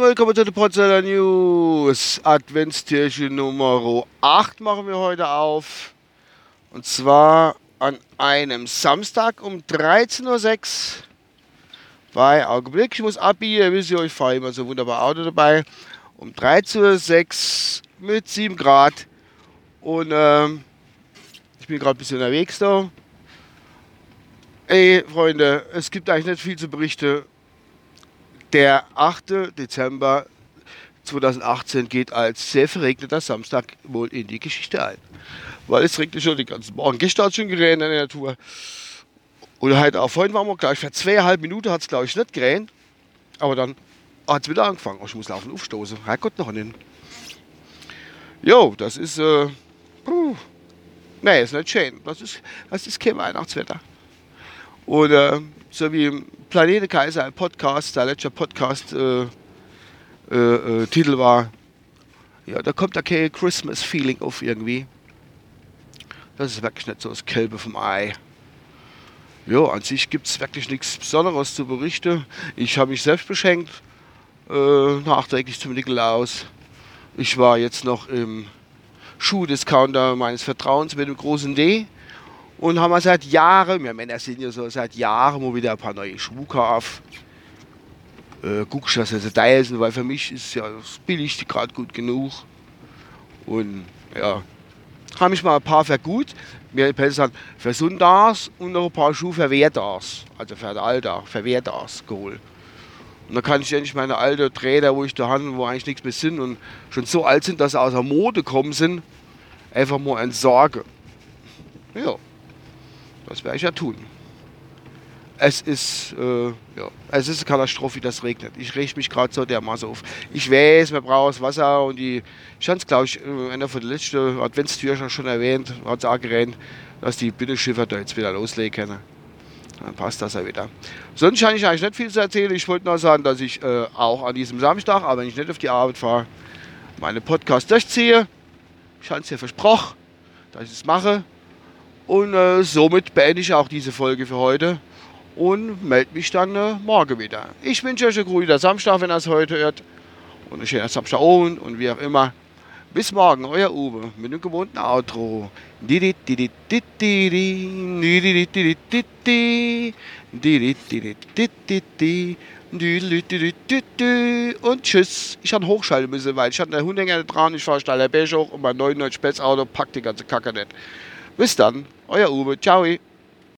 Willkommen zu den Potsdamer News. Adventstürchen Nummer 8 machen wir heute auf. Und zwar an einem Samstag um 13.06 Uhr. Bei Augenblick, ich muss abbiegen, wisst ihr, ich fahre immer so wunderbar Auto dabei. Um 13.06 Uhr mit 7 Grad. Und ähm, ich bin gerade ein bisschen unterwegs da. Ey, Freunde, es gibt eigentlich nicht viel zu berichten. Der 8. Dezember 2018 geht als sehr verregneter Samstag wohl in die Geschichte ein. Weil es regnet schon den ganzen Morgen. Gestern hat schon geregnet in der Natur. Und halt auch vorhin waren wir gleich, für zweieinhalb Minuten hat es glaube ich nicht geregnet. Aber dann hat es wieder angefangen. Oh, ich muss laufen aufstoßen. Herrgott noch hin. Jo, das ist, äh, puh. nee, ist nicht schön. Das ist, das ist kein Weihnachtswetter. Oder so wie Planete Kaiser ein Podcast, der letzte Podcast äh, äh, äh, war, ja, da kommt da kein Christmas-Feeling auf irgendwie. Das ist wirklich nicht so das Kälbe vom Ei. Ja, an sich gibt es wirklich nichts Besonderes zu berichten. Ich habe mich selbst beschenkt, äh, nachträglich zum Nikolaus. Ich war jetzt noch im Schuhdiscounter meines Vertrauens mit dem großen D und haben wir seit Jahren, wir Männer sind ja so seit Jahren mal wieder ein paar neue Schuhe gekauft. Äh, guckst, dass sie teuer sind, weil für mich ist ja das billigste gerade gut genug. Und ja, habe ich mal ein paar für gut, mir besser für Sonntags und noch ein paar Schuhe für Wertags, also für den Alltag, für Wertags geholt. Und dann kann ich endlich meine alten Träder, wo ich da habe, wo eigentlich nichts mehr sind und schon so alt sind, dass sie aus der Mode gekommen sind, einfach mal entsorgen. Ja. Das werde ich ja tun. Es ist, äh, ja, es ist eine Katastrophe, das regnet. Ich reg mich gerade so dermaßen auf. Ich weiß, man braucht Wasser und die, ich habe es, glaube ich, in einer von den letzten Adventstürchen schon erwähnt, hat es auch gerannt, dass die Binnenschiffe da jetzt wieder loslegen können. Dann passt das ja wieder. Sonst habe ich eigentlich nicht viel zu erzählen. Ich wollte nur sagen, dass ich äh, auch an diesem Samstag, aber wenn ich nicht auf die Arbeit fahre, meine Podcast durchziehe. Ich habe es ja versprochen, dass ich es mache. Und äh, somit beende ich auch diese Folge für heute und melde mich dann äh, morgen wieder. Ich wünsche euch einen guten Samstag, wenn ihr es heute hört. Und einen schönen Samstagabend und wie auch immer. Bis morgen, euer Uwe mit dem gewohnten Outro. Und tschüss. Ich hatte hochschalten müssen, weil ich hatte eine Hundhänger dran, ich fahre Staller Berg hoch und mein 99 Spets Auto packt die ganze Kacke nicht. Bis dann, euer Uwe. Ciao.